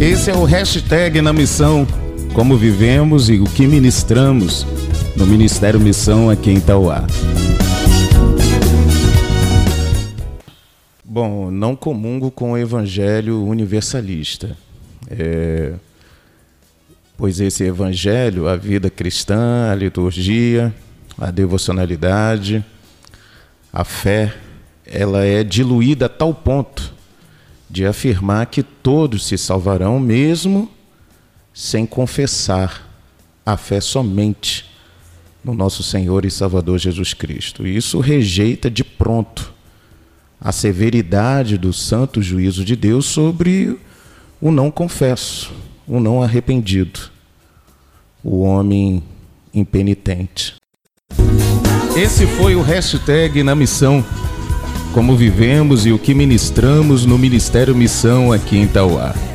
Esse é o hashtag na missão, como vivemos e o que ministramos no Ministério Missão aqui em Tauá. Bom, não comungo com o evangelho universalista. É, pois esse evangelho, a vida cristã, a liturgia, a devocionalidade, a fé, ela é diluída a tal ponto de afirmar que todos se salvarão mesmo sem confessar a fé somente no nosso Senhor e Salvador Jesus Cristo. Isso rejeita de pronto a severidade do santo juízo de Deus sobre o não confesso, o não arrependido, o homem impenitente. Esse foi o hashtag na missão como vivemos e o que ministramos no Ministério Missão aqui em Tauá.